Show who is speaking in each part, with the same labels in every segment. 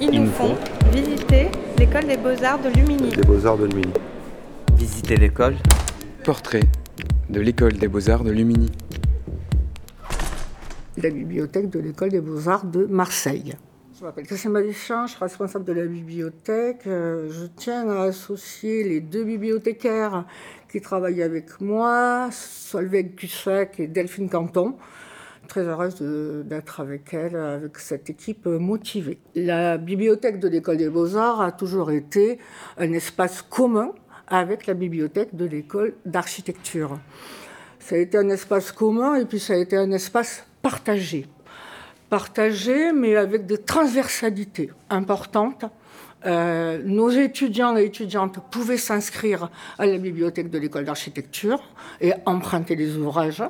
Speaker 1: Ils, nous font visiter l'école des beaux-arts de Lumini.
Speaker 2: Des beaux-arts de Lumini.
Speaker 3: Visiter l'école.
Speaker 4: Portrait de l'école des beaux-arts de Lumini.
Speaker 5: La bibliothèque de l'école des beaux-arts de Marseille. Je m'appelle Christian Malichin, je suis responsable de la bibliothèque. Euh, je tiens à associer les deux bibliothécaires qui travaillent avec moi, Solveig Cussac et Delphine Canton très heureuse d'être avec elle, avec cette équipe motivée. La bibliothèque de l'école des beaux-arts a toujours été un espace commun avec la bibliothèque de l'école d'architecture. Ça a été un espace commun et puis ça a été un espace partagé. Partagé, mais avec des transversalités importantes. Euh, nos étudiants et étudiantes pouvaient s'inscrire à la bibliothèque de l'école d'architecture et emprunter les ouvrages.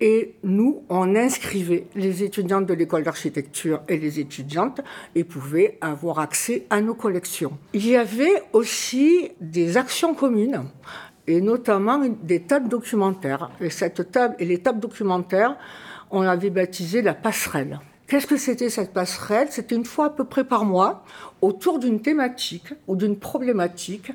Speaker 5: Et nous, on inscrivait les étudiantes de l'école d'architecture et les étudiantes et pouvaient avoir accès à nos collections. Il y avait aussi des actions communes et notamment des tables documentaires. Et cette table et les tables documentaires, on avait baptisé la passerelle. Qu'est-ce que c'était cette passerelle? C'était une fois à peu près par mois, autour d'une thématique ou d'une problématique,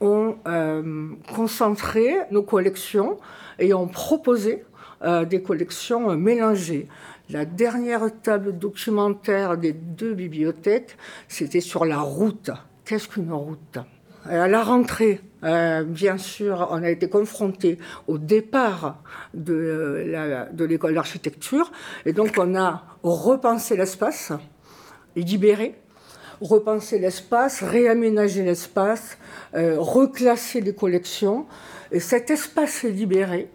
Speaker 5: on euh, concentrait nos collections et on proposait euh, des collections euh, mélangées. La dernière table documentaire des deux bibliothèques, c'était sur la route. Qu'est-ce qu'une route? À la rentrée, euh, bien sûr, on a été confronté au départ de, l'école d'architecture, et donc on a repensé l'espace, libéré, repensé l'espace, réaménager l'espace, reclasser les collections. Et cet espace libéré,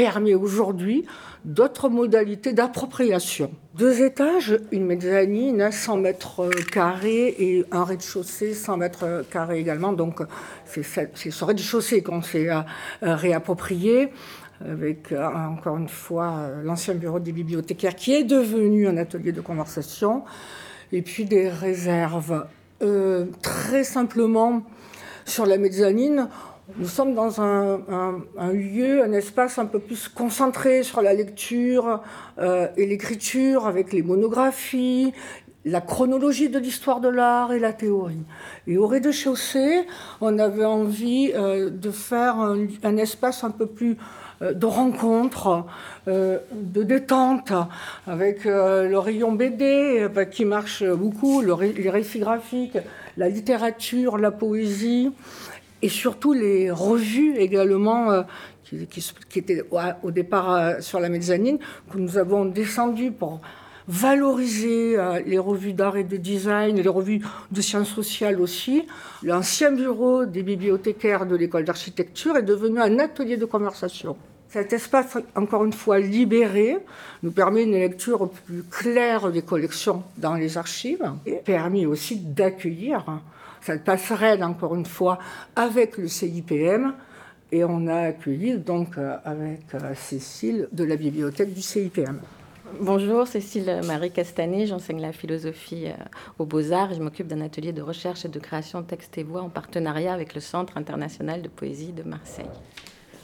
Speaker 5: permet aujourd'hui d'autres modalités d'appropriation. Deux étages, une mezzanine, 100 mètres carrés et un rez-de-chaussée, 100 mètres carrés également. Donc c'est ce rez-de-chaussée qu'on s'est euh, réapproprié avec euh, encore une fois euh, l'ancien bureau des bibliothécaires qui est devenu un atelier de conversation, et puis des réserves. très simplement, sur la mezzanine, nous sommes dans un, lieu, un espace un peu plus concentré sur la lecture euh, et l'écriture, avec les monographies, la chronologie de l'histoire de l'art et la théorie. Et au rez-de-chaussée, on avait envie euh, de faire un, espace un peu plus euh, de rencontre, de détente, avec le rayon BD qui marche beaucoup, les récits graphiques, la littérature, la poésie et surtout les revues également euh, qui, étaient au départ euh, sur la mezzanine, que nous avons descendu pour valoriser euh, les revues d'art et de design, les revues de sciences sociales aussi. L'ancien bureau des bibliothécaires de l'école d'architecture est devenu un atelier de conversation. Cet espace, encore une fois libéré, nous permet une lecture plus claire des collections dans les archives et permet aussi d'accueillir cette passerelle, encore une fois, avec le CIPM. Et on a accueilli donc euh, avec euh, Cécile de la bibliothèque du CIPM.
Speaker 6: Bonjour, Cécile Marie Castanet, j'enseigne la philosophie euh, aux Beaux-Arts je m'occupe d'un atelier de recherche et de création texte et voix en partenariat avec le Centre international de poésie de Marseille.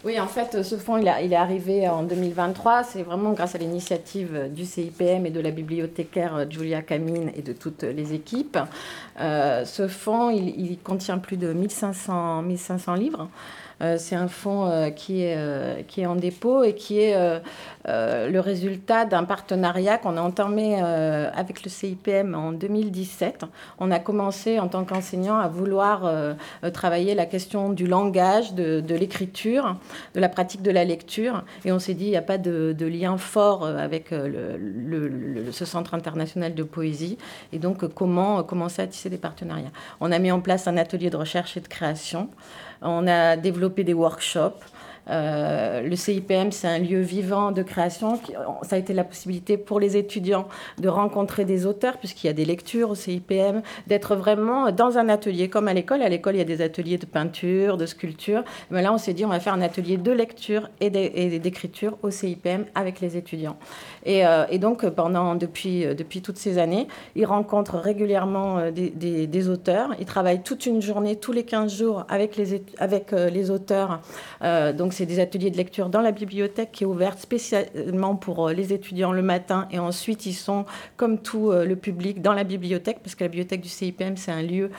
Speaker 6: Oui, en fait, ce fonds, il, est arrivé en 2023. C'est vraiment grâce à l'initiative du CIPM et de la bibliothécaire Julia Camine et de toutes les équipes. Euh, ce fonds, il, contient plus de 1500, 1500 livres. Euh, c'est un fonds euh, qui, est, euh, qui est en dépôt et qui est le résultat d'un partenariat qu'on a entamé avec le CIPM en 2017. On a commencé en tant qu'enseignant à vouloir travailler la question du langage, de, l'écriture, de la pratique de la lecture. Et on s'est dit, il n'y a pas de, lien fort avec ce centre international de poésie. Et donc, comment commencer à tisser des partenariats On a mis en place un atelier de recherche et de création. On a développé des workshops. Euh, le CIPM, c'est un lieu vivant de création. Ça a été la possibilité pour les étudiants de rencontrer des auteurs, puisqu'il y a des lectures au CIPM, d'être vraiment dans un atelier, comme à l'école. À l'école, il y a des ateliers de peinture, de sculpture. Mais là, on s'est dit, on va faire un atelier de lecture et d'écriture au CIPM avec les étudiants. Euh, et, donc, pendant, depuis, euh, depuis toutes ces années, ils rencontrent régulièrement euh, des, auteurs. Ils travaillent toute une journée, tous les 15 jours, avec les, avec les auteurs. donc, c'est des ateliers de lecture dans la bibliothèque qui est ouverte spécialement pour les étudiants le matin et ensuite ils sont comme tout le public dans la bibliothèque parce que la bibliothèque du CIPM c'est un lieu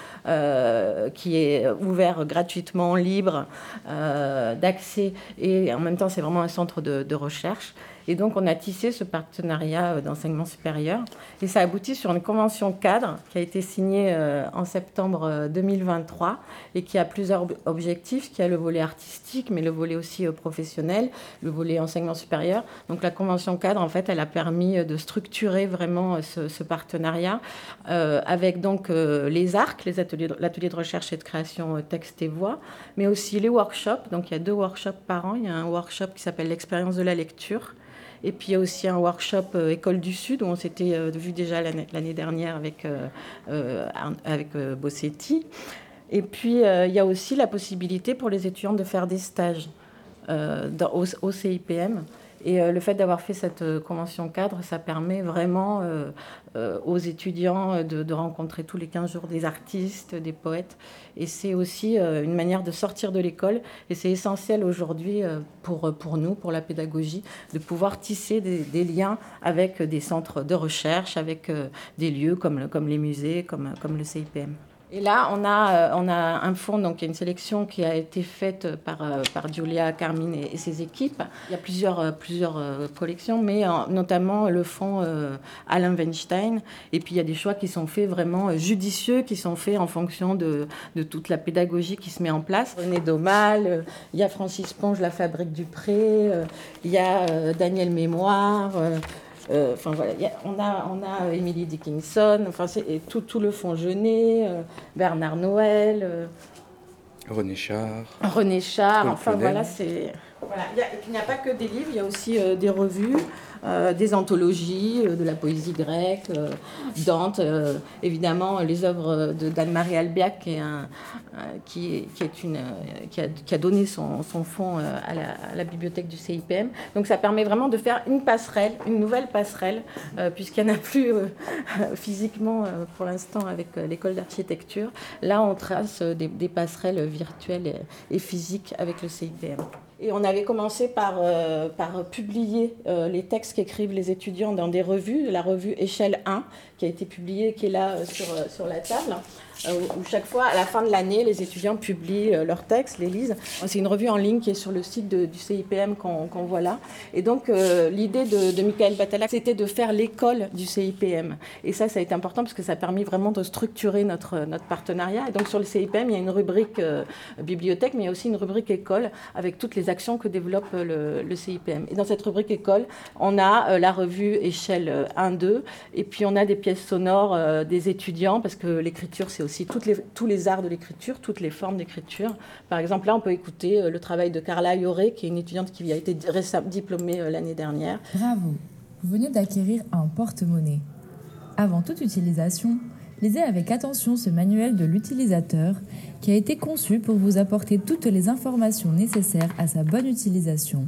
Speaker 6: qui est ouvert gratuitement, libre d'accès et en même temps c'est vraiment un centre de, de recherche. Et donc, on a tissé ce partenariat euh, d'enseignement supérieur. Et ça aboutit sur une convention cadre qui a été signée euh, en septembre 2023 euh, et qui a plusieurs objectifs, qui a le volet artistique, mais le volet aussi professionnel, le volet enseignement supérieur. Donc, la convention cadre, en fait, elle a permis de structurer vraiment ce, partenariat avec donc les arcs, l'atelier de recherche et de création texte et voix, mais aussi les workshops. Donc, il y a deux workshops par an. Il y a un workshop qui s'appelle l'expérience de la lecture et puis il y a aussi un workshop euh, École du Sud, où on s'était euh, vu déjà l'année dernière avec, euh, avec Bossetti. Et puis il y a aussi la possibilité pour les étudiants de faire des stages au, au, CIPM. Et le fait d'avoir fait cette convention cadre, ça permet vraiment euh, aux étudiants de, rencontrer tous les 15 jours des artistes, des poètes. Et c'est aussi euh, une manière de sortir de l'école. Et c'est essentiel aujourd'hui euh, pour, pour nous, pour la pédagogie, de pouvoir tisser des, liens avec des centres de recherche, avec des lieux comme, comme les musées, comme, comme le CIPM. Et là, on a, euh, on a un fonds, donc il y a une sélection qui a été faite par, euh, par Julia Carmine et, ses équipes. Il y a plusieurs, euh, collections, mais notamment le fonds Alain Weinstein. Et puis il y a des choix qui sont faits vraiment judicieux, qui sont faits en fonction de, de toute la pédagogie qui se met en place. René Domal, il y a Francis Ponge, La Fabrique du Pré, il y a Daniel Mémoire. Euh, enfin voilà, on a, on a Emily Dickinson, enfin c'est tout, tout le fond Genet, euh, Bernard Noël. Euh,
Speaker 4: René Char.
Speaker 6: René Char, enfin voilà, c'est. Il n'y a, pas que des livres, il y a aussi des revues. Euh, des anthologies euh, de la poésie grecque, euh, Dante, évidemment les œuvres de d'Anne-Marie Albiac, qui, a, donné son, son fonds à la, bibliothèque du CIPM. Donc ça permet vraiment de faire une passerelle, une nouvelle passerelle, puisqu'il n'y en a plus physiquement pour l'instant avec l'école d'architecture. Là, on trace des, passerelles virtuelles et physiques avec le CIPM. Et on avait commencé par, euh, publier euh, les textes qu'écrivent les étudiants dans des revues, la revue Échelle 1, qui a été publiée, qui est là euh, sur, sur la table. Euh, où chaque fois, à la fin de l'année, les étudiants publient euh, leurs textes, les lisent. C'est une revue en ligne qui est sur le site du CIPM qu'on voit là. Et donc, euh, l'idée de, Michael Batala, c'était de faire l'école du CIPM. Et ça, ça a été important parce que ça a permis vraiment de structurer notre, notre partenariat. Et donc, sur le CIPM, il y a une rubrique bibliothèque, mais il y a aussi une rubrique école avec toutes les actions que développe le, le CIPM. Et dans cette rubrique école, on a la revue échelle 1-2, et puis on a des pièces sonores des étudiants, parce que l'écriture, c'est aussi toutes les, tous les arts de l'écriture, toutes les formes d'écriture. Par exemple, là, on peut écouter euh, le travail de Carla Yoré, qui est une étudiante qui a été diplômée euh, l'année dernière.
Speaker 2: Bravo, vous venez d'acquérir un porte-monnaie. Avant toute utilisation, lisez avec attention ce manuel de l'utilisateur qui a été conçu pour vous apporter toutes les informations nécessaires à sa bonne utilisation,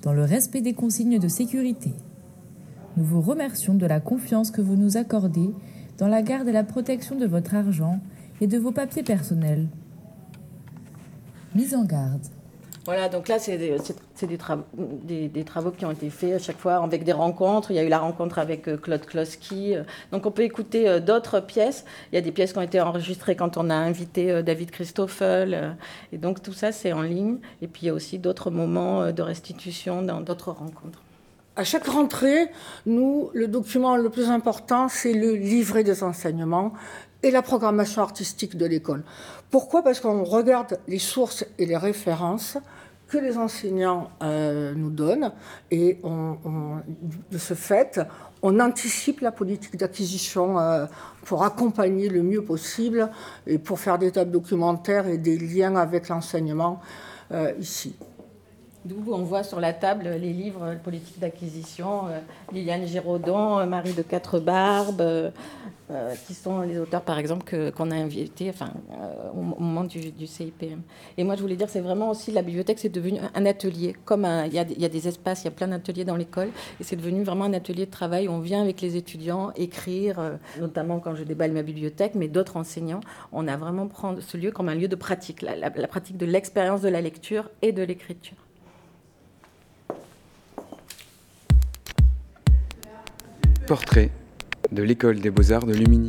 Speaker 2: dans le respect des consignes de sécurité. Nous vous remercions de la confiance que vous nous accordez dans la garde et la protection de votre argent et de vos papiers personnels. Mise en garde.
Speaker 6: Voilà, donc là, c'est des, des, des, travaux qui ont été faits à chaque fois avec des rencontres. Il y a eu la rencontre avec euh, Claude Kloski. Donc on peut écouter euh, d'autres pièces. Il y a des pièces qui ont été enregistrées quand on a invité euh, David Christoffel. Et donc tout ça, c'est en ligne. Et puis il y a aussi d'autres moments de restitution dans d'autres rencontres.
Speaker 5: À chaque rentrée, nous, le document le plus important, c'est le livret des enseignements et la programmation artistique de l'école. Pourquoi? Parce qu'on regarde les sources et les références que les enseignants euh, nous donnent et de ce fait, on anticipe la politique d'acquisition euh, pour accompagner le mieux possible et pour faire des tables documentaires et des liens avec l'enseignement euh, ici.
Speaker 6: D'où on voit sur la table les livres politique d'acquisition, euh, Liliane Giraudon, euh, Marie de Quatre Barbes, euh, qui sont les auteurs, par exemple, qu'on a invités enfin, au, moment du, CIPM. Et moi, je voulais dire, c'est vraiment aussi, la bibliothèque, c'est devenu un atelier. Comme il y, a des espaces, il y a plein d'ateliers dans l'école, et c'est devenu vraiment un atelier de travail où on vient avec les étudiants écrire, notamment quand je déballe ma bibliothèque, mais d'autres enseignants. On a vraiment pris ce lieu comme un lieu de pratique, la pratique de l'expérience de la lecture et de l'écriture.
Speaker 4: Portrait de l'école des beaux-arts de Lumini.